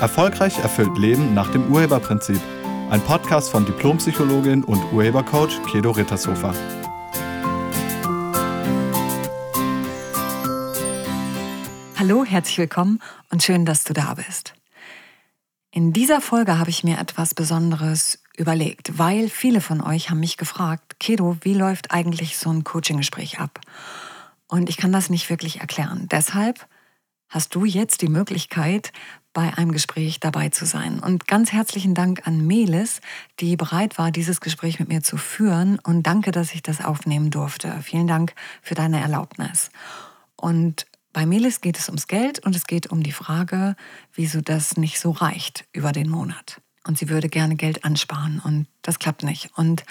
Erfolgreich erfüllt Leben nach dem Urheberprinzip. Ein Podcast von Diplompsychologin und Urhebercoach Kedo Rittershofer. Hallo, herzlich willkommen und schön, dass du da bist. In dieser Folge habe ich mir etwas Besonderes überlegt, weil viele von euch haben mich gefragt, Kedo, wie läuft eigentlich so ein Coaching-Gespräch ab? Und ich kann das nicht wirklich erklären. Deshalb hast du jetzt die Möglichkeit, bei einem Gespräch dabei zu sein. Und ganz herzlichen Dank an Melis, die bereit war, dieses Gespräch mit mir zu führen. Und danke, dass ich das aufnehmen durfte. Vielen Dank für deine Erlaubnis. Und bei Melis geht es ums Geld und es geht um die Frage, wieso das nicht so reicht über den Monat. Und sie würde gerne Geld ansparen und das klappt nicht. Und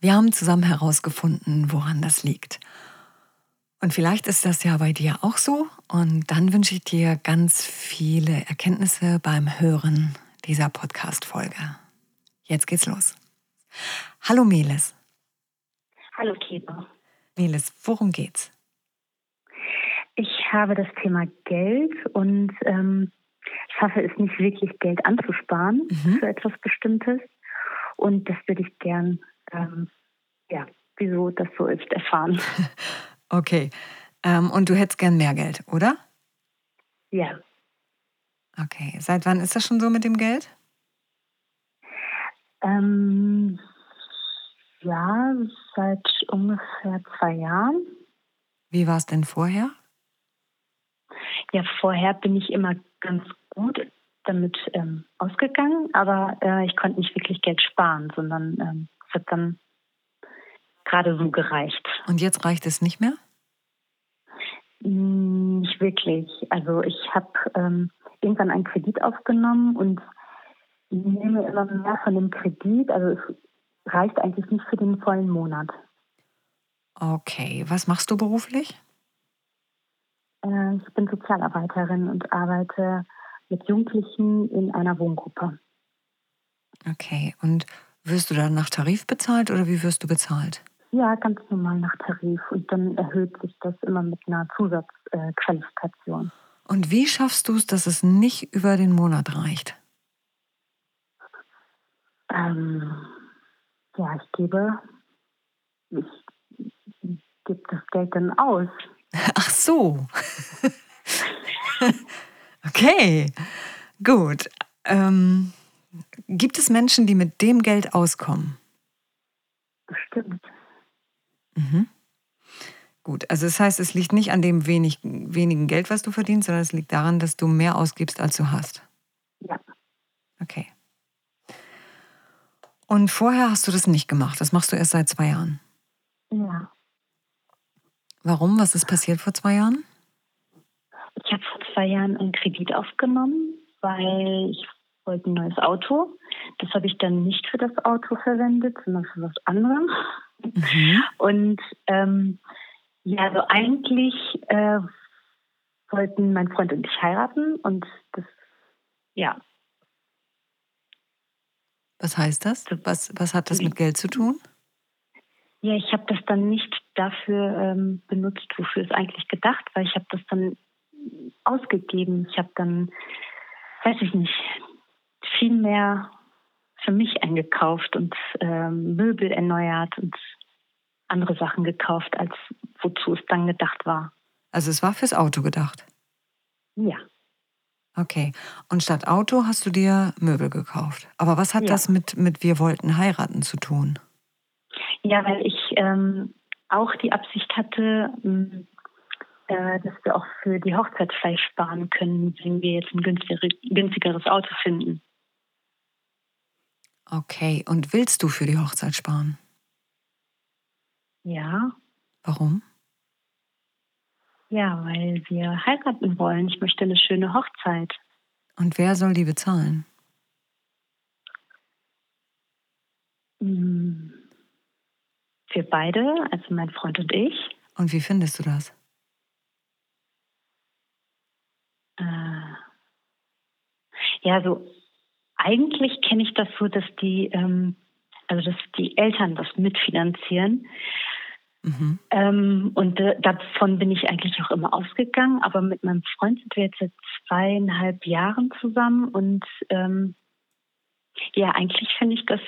wir haben zusammen herausgefunden, woran das liegt. Und vielleicht ist das ja bei dir auch so. Und dann wünsche ich dir ganz viele Erkenntnisse beim Hören dieser Podcast-Folge. Jetzt geht's los. Hallo Melis. Hallo Kiba. Melis, worum geht's? Ich habe das Thema Geld und ähm, schaffe es nicht wirklich, Geld anzusparen mhm. für etwas Bestimmtes. Und das würde ich gern, ähm, ja, wieso das so ist, erfahren. Okay. Ähm, und du hättest gern mehr Geld, oder? Ja. Okay. Seit wann ist das schon so mit dem Geld? Ähm, ja, seit ungefähr zwei Jahren. Wie war es denn vorher? Ja, vorher bin ich immer ganz gut damit ähm, ausgegangen, aber äh, ich konnte nicht wirklich Geld sparen, sondern ähm, es hat dann gerade so gereicht. Und jetzt reicht es nicht mehr? Hm, nicht wirklich. Also ich habe ähm, irgendwann einen Kredit aufgenommen und nehme immer mehr von dem Kredit. Also es reicht eigentlich nicht für den vollen Monat. Okay, was machst du beruflich? Äh, ich bin Sozialarbeiterin und arbeite mit Jugendlichen in einer Wohngruppe. Okay, und wirst du dann nach Tarif bezahlt oder wie wirst du bezahlt? Ja, ganz normal nach Tarif und dann erhöht sich das immer mit einer Zusatzqualifikation. und wie schaffst du es, dass es nicht über den Monat reicht? Ähm, ja, ich gebe, ich, ich gebe das Geld dann aus. Ach so. okay, gut. Ähm, gibt es Menschen, die mit dem Geld auskommen? Bestimmt. Mhm. Gut, also das heißt, es liegt nicht an dem wenig, wenigen Geld, was du verdienst, sondern es liegt daran, dass du mehr ausgibst, als du hast. Ja. Okay. Und vorher hast du das nicht gemacht. Das machst du erst seit zwei Jahren. Ja. Warum? Was ist passiert vor zwei Jahren? Ich habe vor zwei Jahren einen Kredit aufgenommen, weil ich wollte ein neues Auto. Das habe ich dann nicht für das Auto verwendet, sondern für was anderes. Mhm. Und ähm, ja, also eigentlich äh, wollten mein Freund und ich heiraten und das, ja. Was heißt das? Was, was hat das mit Geld zu tun? Ja, ich habe das dann nicht dafür ähm, benutzt, wofür es eigentlich gedacht war. Ich habe das dann ausgegeben. Ich habe dann, weiß ich nicht, viel mehr für mich eingekauft und ähm, Möbel erneuert und andere Sachen gekauft, als wozu es dann gedacht war. Also es war fürs Auto gedacht? Ja. Okay. Und statt Auto hast du dir Möbel gekauft. Aber was hat ja. das mit, mit Wir wollten heiraten zu tun? Ja, weil ich ähm, auch die Absicht hatte, ähm, äh, dass wir auch für die Hochzeit Fleisch sparen können, wenn wir jetzt ein günstigeres Auto finden. Okay, und willst du für die Hochzeit sparen? Ja. Warum? Ja, weil wir heiraten wollen. Ich möchte eine schöne Hochzeit. Und wer soll die bezahlen? Hm. Wir beide, also mein Freund und ich. Und wie findest du das? Äh, ja, so eigentlich kenne ich das so, dass die, ähm, also dass die Eltern das mitfinanzieren. Mhm. Ähm, und äh, davon bin ich eigentlich auch immer ausgegangen. Aber mit meinem Freund sind wir jetzt seit zweieinhalb Jahren zusammen. Und ähm, ja, eigentlich finde ich das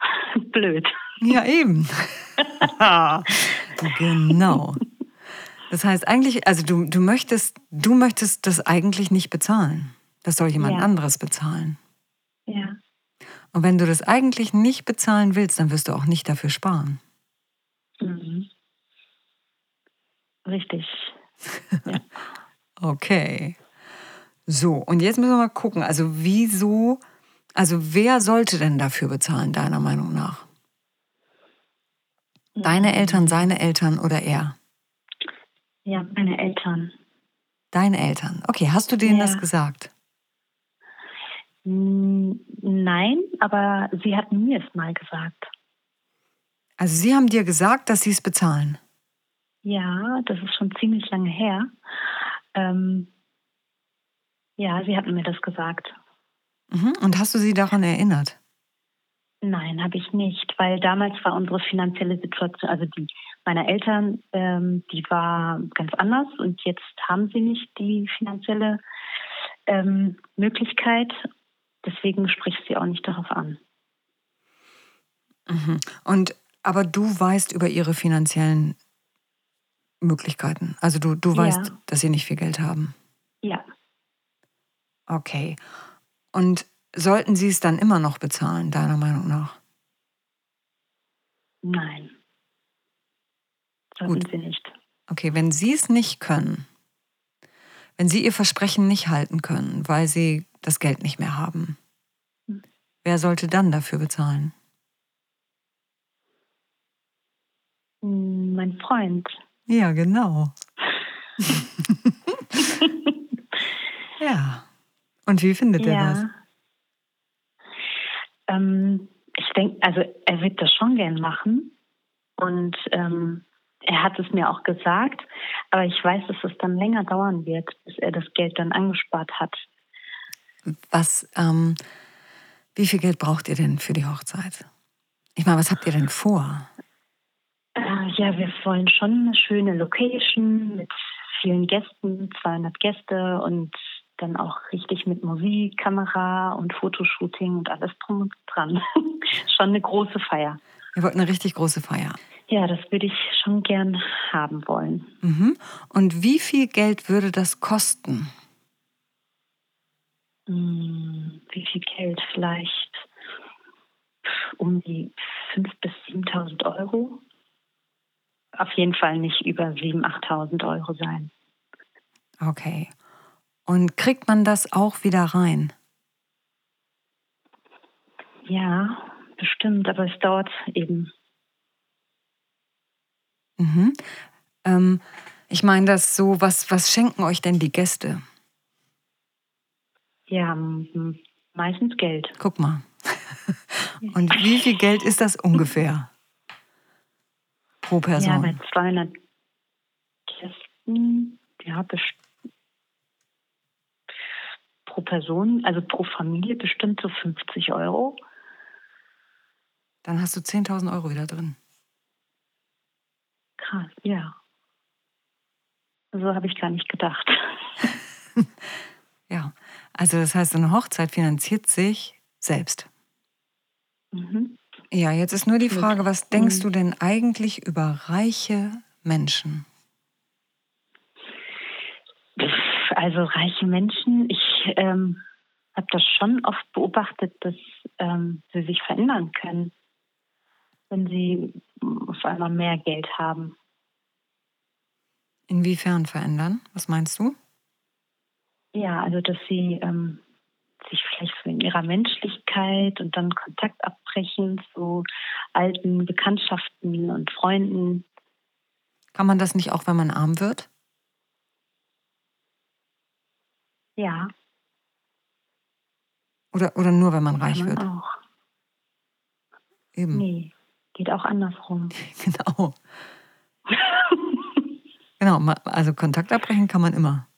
blöd. Ja, eben. genau. Das heißt eigentlich, also du, du möchtest, du möchtest das eigentlich nicht bezahlen. Das soll jemand ja. anderes bezahlen. Und wenn du das eigentlich nicht bezahlen willst, dann wirst du auch nicht dafür sparen. Mhm. Richtig. Ja. okay. So, und jetzt müssen wir mal gucken, also wieso, also wer sollte denn dafür bezahlen, deiner Meinung nach? Deine mhm. Eltern, seine Eltern oder er? Ja, meine Eltern. Deine Eltern. Okay, hast du denen ja. das gesagt? Nein, aber sie hatten mir es mal gesagt. Also sie haben dir gesagt, dass sie es bezahlen? Ja, das ist schon ziemlich lange her. Ähm, ja, sie hatten mir das gesagt. Mhm. Und hast du sie daran erinnert? Nein, habe ich nicht, weil damals war unsere finanzielle Situation, also die meiner Eltern, ähm, die war ganz anders und jetzt haben sie nicht die finanzielle ähm, Möglichkeit Deswegen spricht sie auch nicht darauf an. Mhm. Und aber du weißt über ihre finanziellen Möglichkeiten. Also du, du weißt, ja. dass sie nicht viel Geld haben. Ja. Okay. Und sollten sie es dann immer noch bezahlen, deiner Meinung nach? Nein. Sollten Gut. sie nicht. Okay, wenn sie es nicht können, wenn sie ihr Versprechen nicht halten können, weil sie das Geld nicht mehr haben. Wer sollte dann dafür bezahlen? Hm, mein Freund. Ja, genau. ja. Und wie findet er ja. das? Ähm, ich denke, also er wird das schon gern machen. Und ähm, er hat es mir auch gesagt. Aber ich weiß, dass es dann länger dauern wird, bis er das Geld dann angespart hat. Was, ähm, wie viel Geld braucht ihr denn für die Hochzeit? Ich meine, was habt ihr denn vor? Äh, ja, wir wollen schon eine schöne Location mit vielen Gästen, 200 Gäste und dann auch richtig mit Musik, Kamera und Fotoshooting und alles drum und dran. schon eine große Feier. Ihr wollt eine richtig große Feier. Ja, das würde ich schon gern haben wollen. Mhm. Und wie viel Geld würde das kosten? Hm, wie viel Geld? Vielleicht um die 5.000 bis 7.000 Euro. Auf jeden Fall nicht über 7.000, 8.000 Euro sein. Okay. Und kriegt man das auch wieder rein? Ja, bestimmt, aber es dauert eben. Mhm. Ähm, ich meine das so, was, was schenken euch denn die Gäste? Ja, meistens Geld. Guck mal. Und wie viel Geld ist das ungefähr pro Person? Ja, bei 200 Gästen, ja, pro Person, also pro Familie bestimmt so 50 Euro. Dann hast du 10.000 Euro wieder drin. Krass, ja. So habe ich gar nicht gedacht. ja, also das heißt, eine Hochzeit finanziert sich selbst. Mhm. Ja, jetzt ist nur die Frage, was denkst mhm. du denn eigentlich über reiche Menschen? Also reiche Menschen, ich ähm, habe das schon oft beobachtet, dass ähm, sie sich verändern können, wenn sie auf einmal mehr Geld haben. Inwiefern verändern? Was meinst du? Ja, also dass sie ähm, sich vielleicht so in ihrer Menschlichkeit und dann Kontakt abbrechen zu alten Bekanntschaften und Freunden. Kann man das nicht auch, wenn man arm wird? Ja. Oder, oder nur, wenn man reich man wird? Auch. Eben. Nee, geht auch andersrum. genau. genau, also Kontakt abbrechen kann man immer.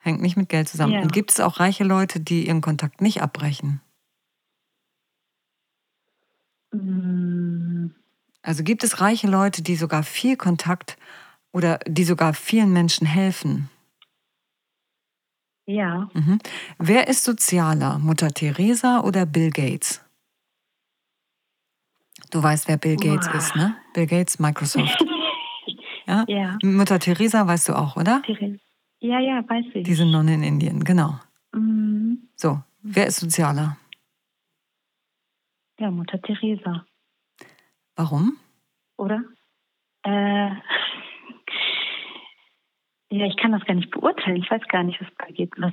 Hängt nicht mit Geld zusammen. Ja. Und gibt es auch reiche Leute, die ihren Kontakt nicht abbrechen? Mm. Also gibt es reiche Leute, die sogar viel Kontakt oder die sogar vielen Menschen helfen? Ja. Mhm. Wer ist sozialer, Mutter Teresa oder Bill Gates? Du weißt, wer Bill Gates Uah. ist, ne? Bill Gates, Microsoft. Ja? Ja. Mutter Teresa weißt du auch, oder? Therese. Ja, ja, weiß ich. Diese Nonne in Indien, genau. Mhm. So, wer ist sozialer? Ja, Mutter Teresa, Warum? oder? Äh, ja, ich kann das gar nicht beurteilen. Ich weiß gar nicht, was da geht. Was,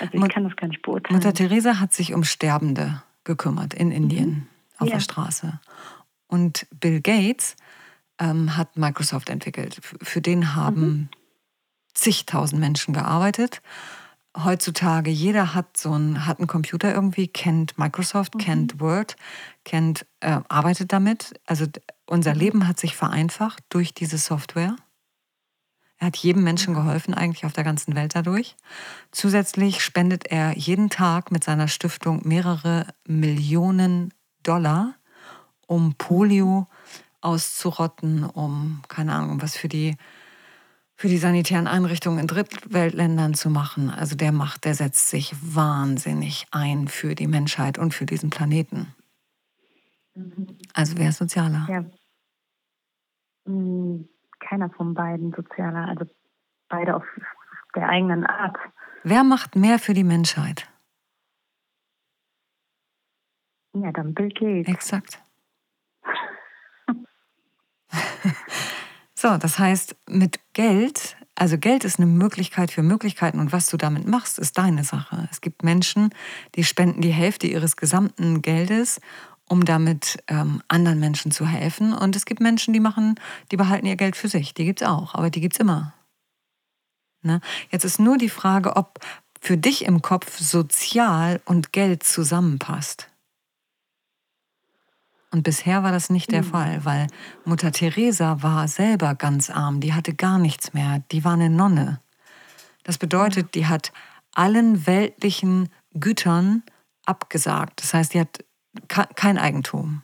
also ich Mut- kann das gar nicht beurteilen. Mutter Teresa hat sich um Sterbende gekümmert in Indien auf Ja. der Straße. Und Bill Gates ähm, hat Microsoft entwickelt. Für den haben zigtausend Menschen gearbeitet. Heutzutage jeder hat so einen, hat einen Computer irgendwie, kennt Microsoft, kennt Word, kennt, äh, arbeitet damit. Also unser Leben hat sich vereinfacht durch diese Software. Er hat jedem Menschen geholfen, eigentlich auf der ganzen Welt dadurch. Zusätzlich spendet er jeden Tag mit seiner Stiftung mehrere Millionen Dollar, um Polio auszurotten, um, keine Ahnung, was für die, für die sanitären Einrichtungen in Drittweltländern zu machen. Also der macht, der setzt sich wahnsinnig ein für die Menschheit und für diesen Planeten. Also wer ist sozialer? Ja. Hm, Keiner von beiden sozialer, also beide auf der eigenen Art. Wer macht mehr für die Menschheit? Ja, dann Bill Gates. Exakt. so, das heißt, mit Geld, also Geld ist eine Möglichkeit für Möglichkeiten und was du damit machst, ist deine Sache. Es gibt Menschen, die spenden die Hälfte ihres gesamten Geldes, um damit ähm, anderen Menschen zu helfen. Und es gibt Menschen, die machen, die behalten ihr Geld für sich. Die gibt es auch, aber die gibt es immer. Ne? Jetzt ist nur die Frage, ob für dich im Kopf sozial und Geld zusammenpasst. Und bisher war das nicht der Fall, weil Mutter Teresa war selber ganz arm, die hatte gar nichts mehr, die war eine Nonne. Das bedeutet, die hat allen weltlichen Gütern abgesagt. Das heißt, die hat ke- kein Eigentum.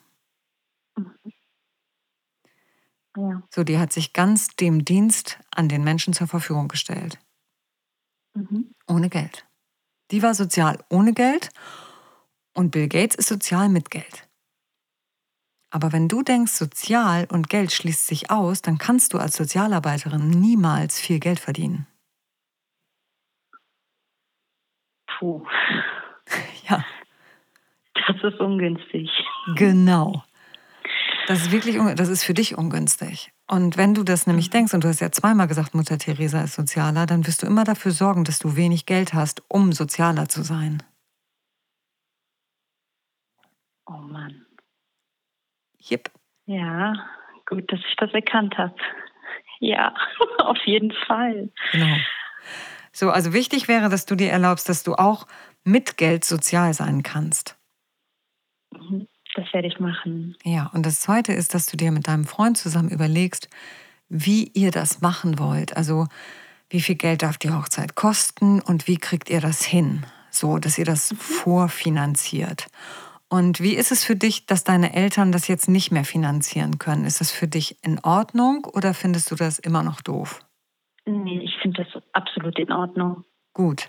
Ja. So, die hat sich ganz dem Dienst an den Menschen zur Verfügung gestellt. Mhm. Ohne Geld. Die war sozial ohne Geld und Bill Gates ist sozial mit Geld. Aber wenn du denkst, sozial und Geld schließt sich aus, dann kannst du als Sozialarbeiterin niemals viel Geld verdienen. Puh, Ja, das ist ungünstig. genau. Das ist wirklich, das ist für dich ungünstig. Und wenn du das nämlich denkst, und du hast ja zweimal gesagt, Mutter Teresa ist sozialer, dann wirst du immer dafür sorgen, dass du wenig Geld hast, um sozialer zu sein. Oh Mann. Jip. Ja, gut, dass ich das erkannt habe. Ja, auf jeden Fall. Genau. So, also wichtig wäre, dass du dir erlaubst, dass du auch mit Geld sozial sein kannst. Mhm. Das werde ich machen. Ja, und das Zweite ist, dass du dir mit deinem Freund zusammen überlegst, wie ihr das machen wollt. Also, wie viel Geld darf die Hochzeit kosten und wie kriegt ihr das hin, so dass ihr das vorfinanziert. Und wie ist es für dich, dass deine Eltern das jetzt nicht mehr finanzieren können? Ist das für dich in Ordnung oder findest du das immer noch doof? Nee, ich finde das absolut in Ordnung. Gut.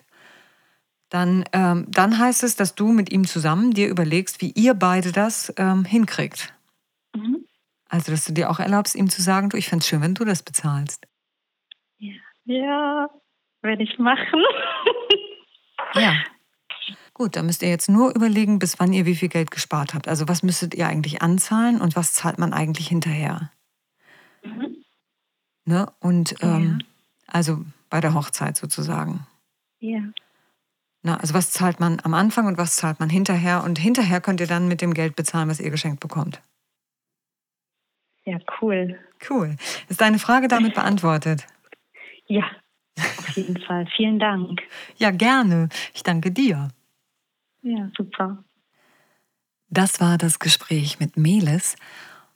Dann, ähm, dann heißt es, dass du mit ihm zusammen dir überlegst, wie ihr beide das ähm, hinkriegt. Mhm. Also, dass du dir auch erlaubst, ihm zu sagen, du, ich fände es schön, wenn du das bezahlst. Ja, werde ich machen. Ja. Gut, dann müsst ihr jetzt nur überlegen, bis wann ihr wie viel Geld gespart habt. Also, was müsstet ihr eigentlich anzahlen und was zahlt man eigentlich hinterher? Mhm. Ne? Und ähm, also bei der Hochzeit sozusagen. Ja. Na, also was zahlt man am Anfang und was zahlt man hinterher? Und hinterher könnt ihr dann mit dem Geld bezahlen, was ihr geschenkt bekommt. Ja, cool. Cool. Ist deine Frage damit beantwortet? Ja, auf jeden Fall. Vielen Dank. Ja, gerne. Ich danke dir. Ja, super. Das war das Gespräch mit Melis.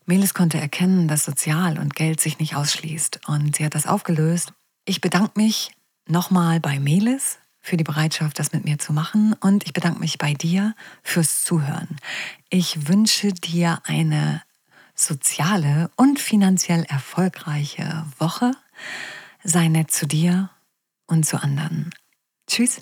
Melis konnte erkennen, dass Sozial und Geld sich nicht ausschließt und sie hat das aufgelöst. Ich bedanke mich nochmal bei Melis für die Bereitschaft, das mit mir zu machen und ich bedanke mich bei dir fürs Zuhören. Ich wünsche dir eine soziale und finanziell erfolgreiche Woche. Sei nett zu dir und zu anderen. Tschüss.